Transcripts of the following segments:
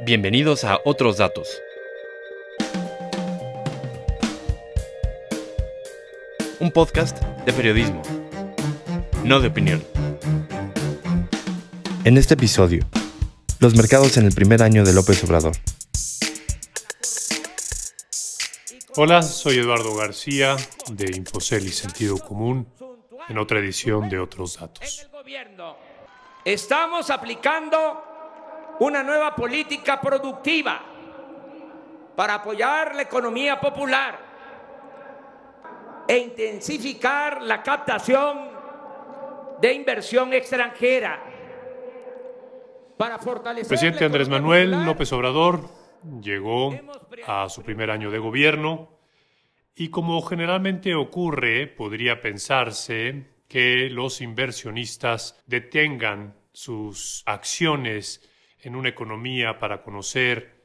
Bienvenidos a Otros Datos. Un podcast de periodismo, no de opinión. En este episodio, los mercados en el primer año de López Obrador. Hola, soy Eduardo García de Infocel y Sentido Común en otra edición de Otros Datos. Estamos aplicando una nueva política productiva para apoyar la economía popular e intensificar la captación de inversión extranjera. Para fortalecer El presidente Andrés Manuel López Obrador llegó a su primer año de gobierno y como generalmente ocurre, podría pensarse que los inversionistas detengan sus acciones en una economía para conocer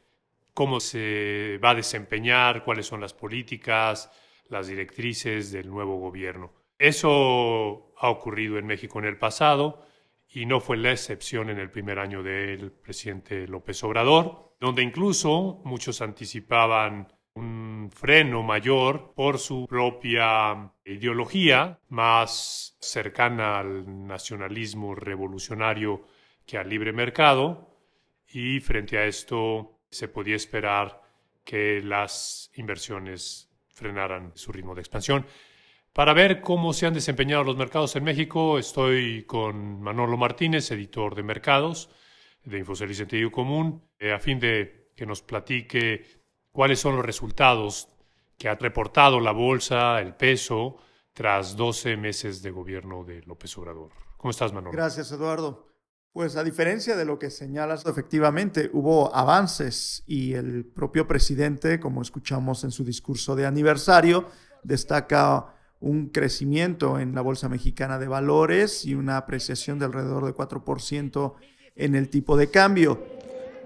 cómo se va a desempeñar, cuáles son las políticas, las directrices del nuevo gobierno. Eso ha ocurrido en México en el pasado y no fue la excepción en el primer año del presidente López Obrador, donde incluso muchos anticipaban un freno mayor por su propia ideología más cercana al nacionalismo revolucionario que al libre mercado y frente a esto se podía esperar que las inversiones frenaran su ritmo de expansión. Para ver cómo se han desempeñado los mercados en México, estoy con Manolo Martínez, editor de mercados de Infocel y Sentido Común, eh, a fin de que nos platique cuáles son los resultados que ha reportado la bolsa, el peso, tras 12 meses de gobierno de López Obrador. ¿Cómo estás, Manolo? Gracias, Eduardo. Pues a diferencia de lo que señalas, efectivamente hubo avances y el propio presidente, como escuchamos en su discurso de aniversario, destaca un crecimiento en la Bolsa Mexicana de Valores y una apreciación de alrededor de 4% en el tipo de cambio.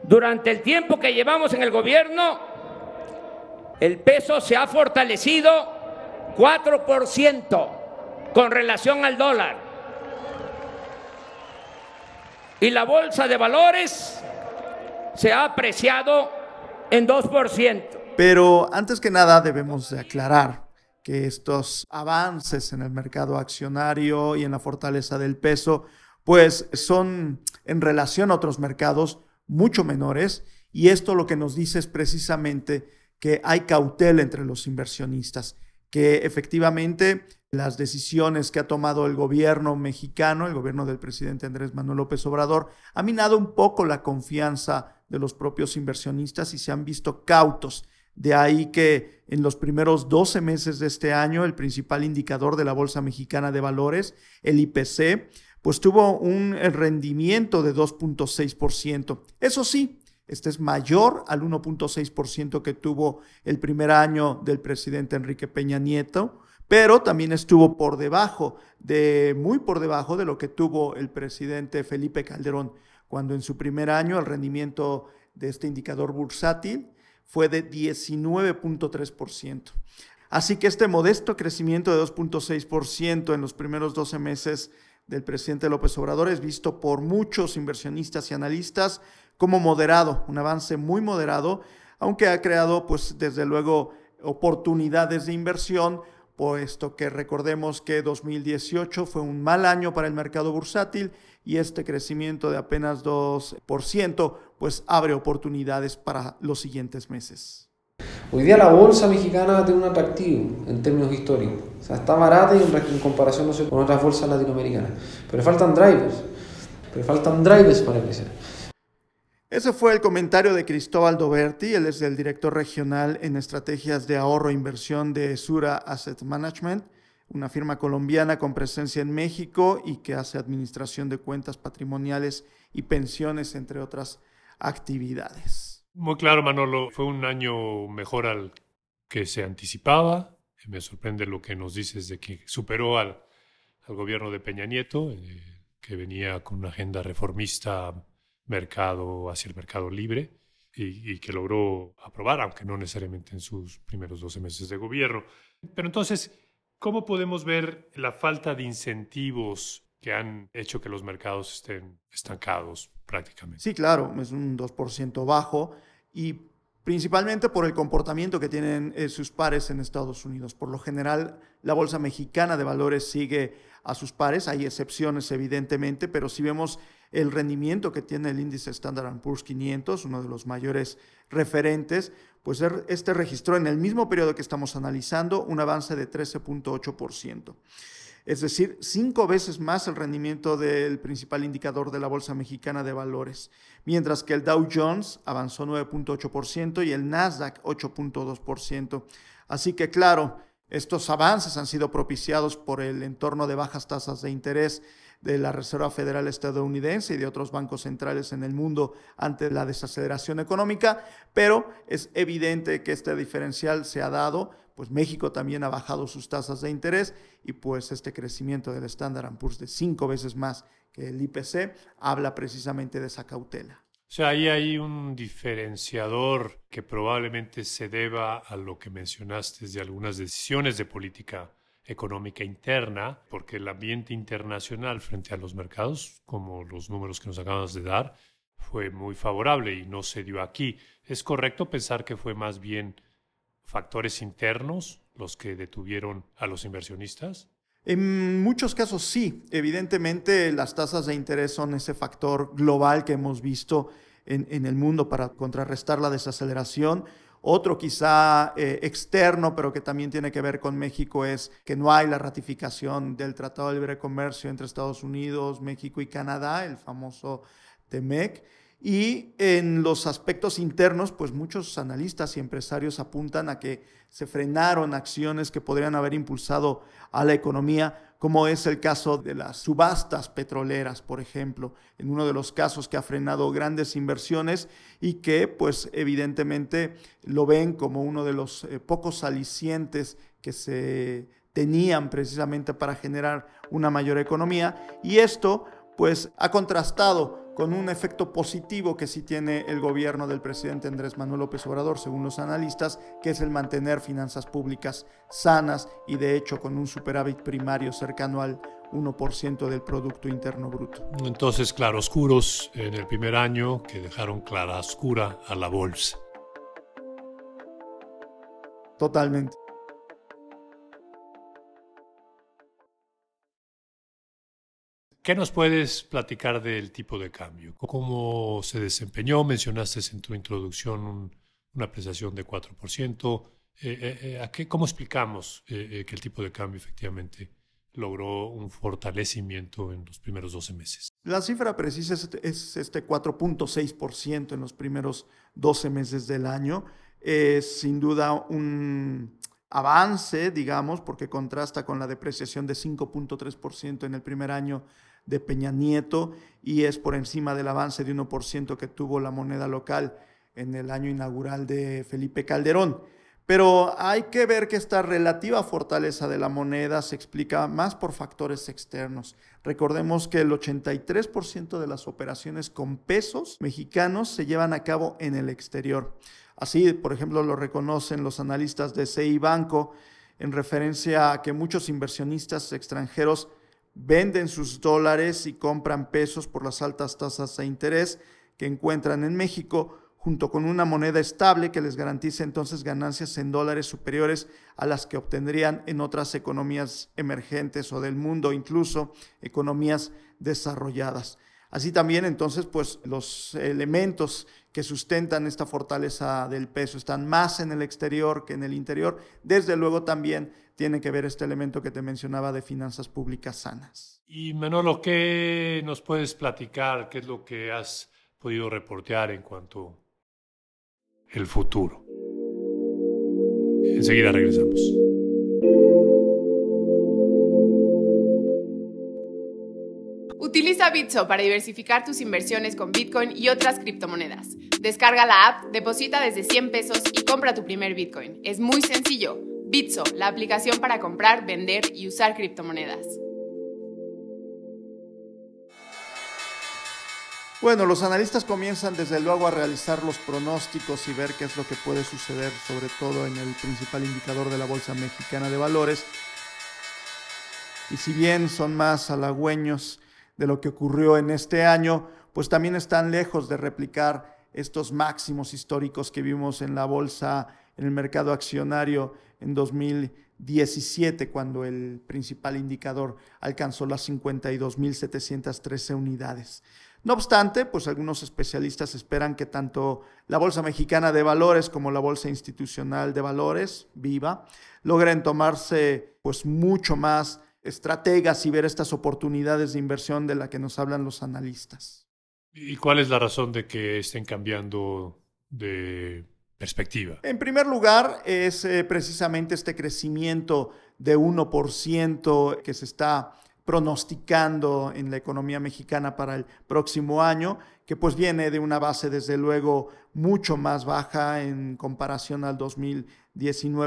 Durante el tiempo que llevamos en el gobierno, el peso se ha fortalecido 4% con relación al dólar. Y la bolsa de valores se ha apreciado en 2%. Pero antes que nada debemos de aclarar que estos avances en el mercado accionario y en la fortaleza del peso, pues son en relación a otros mercados mucho menores y esto lo que nos dice es precisamente que hay cautela entre los inversionistas, que efectivamente las decisiones que ha tomado el gobierno mexicano, el gobierno del presidente Andrés Manuel López Obrador, ha minado un poco la confianza de los propios inversionistas y se han visto cautos. De ahí que en los primeros 12 meses de este año, el principal indicador de la Bolsa Mexicana de Valores, el IPC, pues tuvo un rendimiento de 2.6%. Eso sí, este es mayor al 1.6% que tuvo el primer año del presidente Enrique Peña Nieto, pero también estuvo por debajo de, muy por debajo de lo que tuvo el presidente Felipe Calderón, cuando en su primer año el rendimiento de este indicador bursátil fue de 19.3%. Así que este modesto crecimiento de 2.6% en los primeros 12 meses del presidente López Obrador es visto por muchos inversionistas y analistas como moderado, un avance muy moderado, aunque ha creado pues desde luego oportunidades de inversión, puesto que recordemos que 2018 fue un mal año para el mercado bursátil y este crecimiento de apenas 2% pues abre oportunidades para los siguientes meses. Hoy día la bolsa mexicana tiene un atractivo en términos históricos. O sea, está barata en, comparación con otras bolsas latinoamericanas. Pero faltan drivers. Pero faltan drivers para crecer. Ese fue el comentario de Cristóbal Doberti, él es el director regional en estrategias de ahorro e inversión de Sura Asset Management, una firma colombiana con presencia en México y que hace administración de cuentas patrimoniales y pensiones, entre otras actividades. Muy claro, Manolo, fue un año mejor al que se anticipaba. Me sorprende lo que nos dices de que superó al, gobierno de Peña Nieto, eh, que venía con una agenda reformista mercado hacia el mercado libre y, que logró aprobar, aunque no necesariamente en sus primeros 12 meses de gobierno. Pero entonces, ¿cómo podemos ver la falta de incentivos que han hecho que los mercados estén estancados prácticamente. Sí, claro, es un 2% bajo y principalmente por el comportamiento que tienen eh, sus pares en Estados Unidos. Por lo general, la Bolsa Mexicana de Valores sigue a sus pares, hay excepciones evidentemente, pero si vemos el rendimiento que tiene el índice Standard Poor's 500, uno de los mayores referentes, pues er, este registró en el mismo periodo que estamos analizando un avance de 13.8%. Es decir, cinco veces más el rendimiento del principal indicador de la Bolsa Mexicana de Valores, mientras que el Dow Jones avanzó 9.8% y el Nasdaq 8.2%. Así que claro, estos avances han sido propiciados por el entorno de bajas tasas de interés de la Reserva Federal estadounidense y de otros bancos centrales en el mundo ante la desaceleración económica, pero es evidente que este diferencial se ha dado, pues México también ha bajado sus tasas de interés y pues este crecimiento del Standard Poor's de cinco veces más que el IPC habla precisamente de esa cautela. O sea, ahí hay un diferenciador que probablemente se deba a lo que mencionaste de algunas decisiones de política económica interna, porque el ambiente internacional frente a los mercados, como los números que nos acabas de dar, fue muy favorable y no se dio aquí. ¿Es correcto pensar que fue más bien factores internos los que detuvieron a los inversionistas? En muchos casos sí, evidentemente las tasas de interés son ese factor global que hemos visto en, en el mundo para contrarrestar la desaceleración otro quizá eh, externo, pero que también tiene que ver con México, es que no hay la ratificación del Tratado de Libre Comercio entre Estados Unidos, México y Canadá, el famoso TEMEC. Y en los aspectos internos, pues muchos analistas y empresarios apuntan a que se frenaron acciones que podrían haber impulsado a la economía como es el caso de las subastas petroleras, por ejemplo, en uno de los casos que ha frenado grandes inversiones y que pues evidentemente lo ven como uno de los eh, pocos alicientes que se tenían precisamente para generar una mayor economía. Y esto pues ha contrastado con un efecto positivo que sí tiene el gobierno del presidente Andrés Manuel López Obrador, según los analistas, que es el mantener finanzas públicas sanas y de hecho con un superávit primario cercano al 1% del Producto Interno Bruto. Entonces, claroscuros en el primer año que dejaron claroscura a la bolsa. Totalmente. ¿Qué nos puedes platicar del tipo de cambio? ¿Cómo se desempeñó? Mencionaste en tu introducción una apreciación de 4%. Eh, eh, eh, ¿a qué, ¿Cómo explicamos que el tipo de cambio efectivamente logró un fortalecimiento en los primeros 12 meses? La cifra precisa es este 4.6% en los primeros 12 meses del año. Es sin duda un avance, digamos, porque contrasta con la depreciación de 5.3% en el primer año de Peña Nieto y es por encima del avance de 1% que tuvo la moneda local en el año inaugural de Felipe Calderón. Pero hay que ver que esta relativa fortaleza de la moneda se explica más por factores externos. Recordemos que el 83% de las operaciones con pesos mexicanos se llevan a cabo en el exterior. Así, por ejemplo, lo reconocen los analistas de CI Banco en referencia a que muchos inversionistas extranjeros venden sus dólares y compran pesos por las altas tasas de interés que encuentran en México, junto con una moneda estable que les garantice entonces ganancias en dólares superiores a las que obtendrían en otras economías emergentes o del mundo, incluso economías desarrolladas. Así también entonces pues los elementos que sustentan esta fortaleza del peso están más en el exterior que en el interior. Desde luego también tiene que ver este elemento que te mencionaba de finanzas públicas sanas. Y Manolo, ¿qué nos puedes platicar? ¿Qué es lo que has podido reportear en cuanto al futuro? Enseguida regresamos. Utiliza Bitso para diversificar tus inversiones con Bitcoin y otras criptomonedas. Descarga la app, deposita desde 100 pesos y compra tu primer Bitcoin. Es muy sencillo. Bitso, la aplicación para comprar, vender y usar criptomonedas. Bueno, los analistas comienzan desde luego a realizar los pronósticos y ver qué es lo que puede suceder, sobre todo en el principal indicador de la Bolsa Mexicana de Valores. y si bien son más halagüeños de lo que ocurrió en este año, pues también están lejos de replicar estos máximos históricos que vimos en la bolsa, en el mercado accionario en 2017, cuando el principal indicador alcanzó las 52.713 unidades. No obstante, pues algunos especialistas esperan que tanto la Bolsa Mexicana de Valores como la Bolsa Institucional de Valores, Viva, logren tomarse pues mucho más estrategas y ver estas oportunidades de inversión de la que nos hablan los analistas. ¿Y cuál es la razón de que estén cambiando de perspectiva? En primer lugar, es eh, precisamente este crecimiento de 1% que se está pronosticando en la economía mexicana para el próximo año, que pues viene de una base desde luego mucho más baja en comparación al 2019,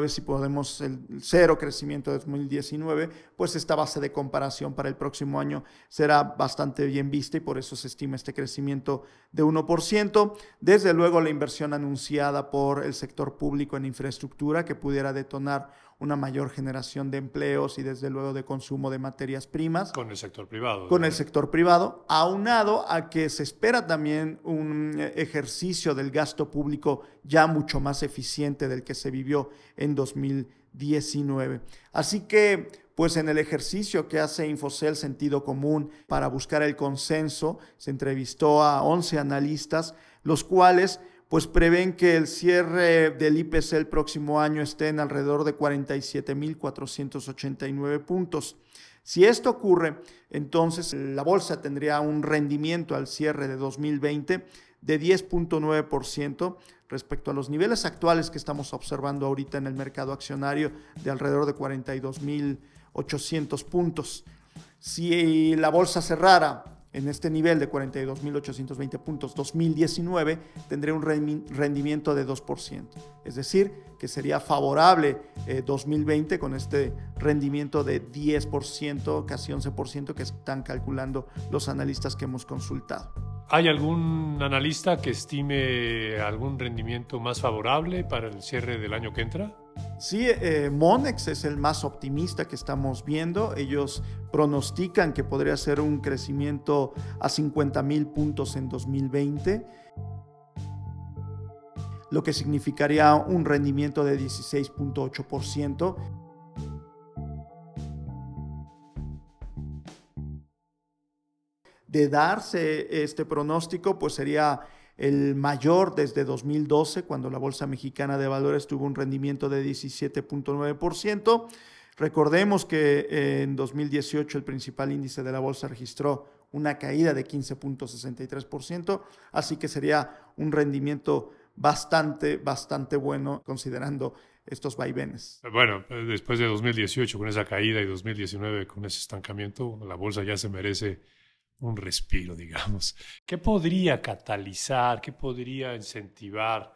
si podemos el cero crecimiento de 2019, pues esta base de comparación para el próximo año será bastante bien vista y por eso se estima este crecimiento de 1%. Desde luego la inversión anunciada por el sector público en infraestructura que pudiera detonar una mayor generación de empleos y desde luego de consumo de materias primas. Con el sector privado. Con el sector privado, aunado a que se espera también un eh, ejercicio del gasto público ya mucho más eficiente del que se vivió en 2019. Así que, pues en el ejercicio que hace Infocel Sentido Común para buscar el consenso, se entrevistó a 11 analistas, los cuales pues prevén que el cierre del IPC el próximo año esté en alrededor de 47.489 puntos. Si esto ocurre, entonces la bolsa tendría un rendimiento al cierre de 2020 de 10.9% respecto a los niveles actuales que estamos observando ahorita en el mercado accionario de alrededor de 42.800 puntos. Si la bolsa cerrara en este nivel de 42.820 puntos 2019 tendría un rendimiento de 2%. Es decir, que sería favorable 2020 eh, con este rendimiento de 10%, casi 11% que están calculando los analistas que hemos consultado. ¿Hay algún analista que estime algún rendimiento más favorable para el cierre del año que entra? Sí, eh, Monex es el más optimista que estamos viendo. Ellos pronostican que podría ser un crecimiento a 50 mil puntos en 2020, lo que significaría un rendimiento de 16.8%. De darse este pronóstico, pues sería el mayor desde 2012, cuando la Bolsa Mexicana de Valores tuvo un rendimiento de 17.9%. Recordemos que eh, en 2018 el principal índice de la bolsa registró una caída de 15.63%, así que sería un rendimiento bastante, bastante bueno considerando estos vaivenes. Bueno, después de 2018 con esa caída y 2019 con ese estancamiento, la bolsa ya se merece un respiro, digamos. ¿Qué podría catalizar, qué podría incentivar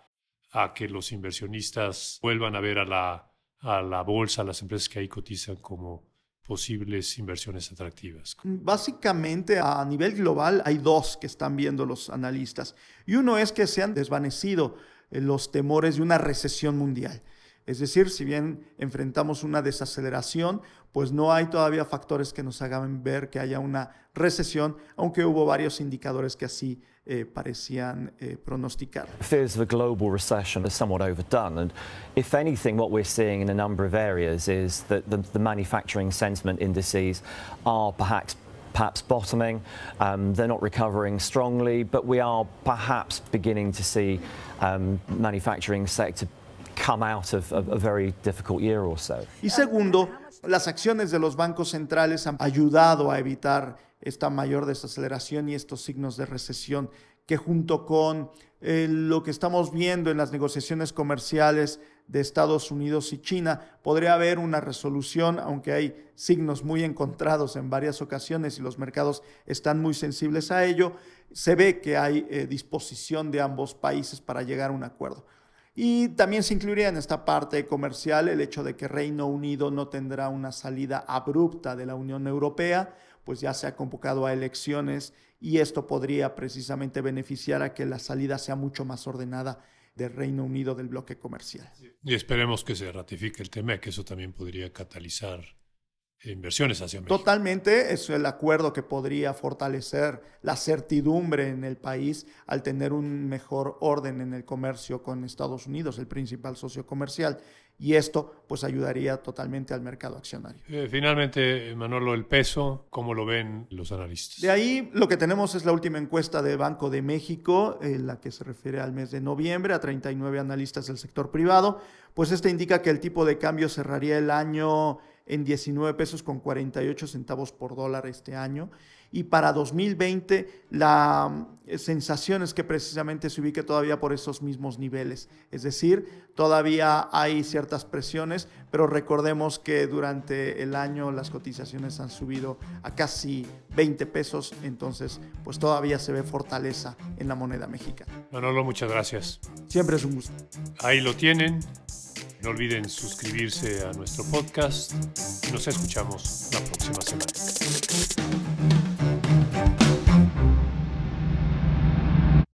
a que los inversionistas vuelvan a ver a la, a la bolsa, a las empresas que ahí cotizan como posibles inversiones atractivas? Básicamente a nivel global hay dos que están viendo los analistas. Y uno es que se han desvanecido eh, los temores de una recesión mundial. Es decir, si bien enfrentamos una desaceleración, pues no hay todavía factores que nos hagan ver que haya una recesión, aunque hubo varios indicadores que así eh, parecían eh, pronosticar. Fears of a global recession are somewhat overdone, and if anything, what we're seeing in a number of areas is that the, the manufacturing sentiment indices are perhaps perhaps bottoming. Um, they're not recovering strongly, but we are perhaps beginning to see um, manufacturing sector come out of a, very difficult year or so. Y segundo, las acciones de los bancos centrales han ayudado a evitar esta mayor desaceleración y estos signos de recesión que junto con eh, lo que estamos viendo en las negociaciones comerciales de Estados Unidos y China, podría haber una resolución, aunque hay signos muy encontrados en varias ocasiones y los mercados están muy sensibles a ello, se ve que hay eh, disposición de ambos países para llegar a un acuerdo. Y también se incluiría en esta parte comercial el hecho de que Reino Unido no tendrá una salida abrupta de la Unión Europea, pues ya se ha convocado a elecciones y esto podría precisamente beneficiar a que la salida sea mucho más ordenada del Reino Unido del bloque comercial. Y esperemos que se ratifique el tema, que eso también podría catalizar inversiones hacia México. Totalmente, es el acuerdo que podría fortalecer la certidumbre en el país al tener un mejor orden en el comercio con Estados Unidos, el principal socio comercial. Y esto pues ayudaría totalmente al mercado accionario. Eh, finalmente, Manolo, el peso, ¿cómo lo ven los analistas? De ahí lo que tenemos es la última encuesta de Banco de México, eh, la que se refiere al mes de noviembre, a 39 analistas del sector privado. Pues esta indica que el tipo de cambio cerraría el año en 19 pesos con 48 centavos por dólar este año. Y para 2020 la eh, sensación es que precisamente se ubique todavía por esos mismos niveles. Es decir, todavía hay ciertas presiones, pero recordemos que durante el año las cotizaciones han subido a casi 20 pesos, entonces pues todavía se ve fortaleza en la moneda mexicana. Manolo, muchas gracias. Siempre es un gusto. Ahí lo tienen. No olviden suscribirse a nuestro podcast nos escuchamos la próxima semana.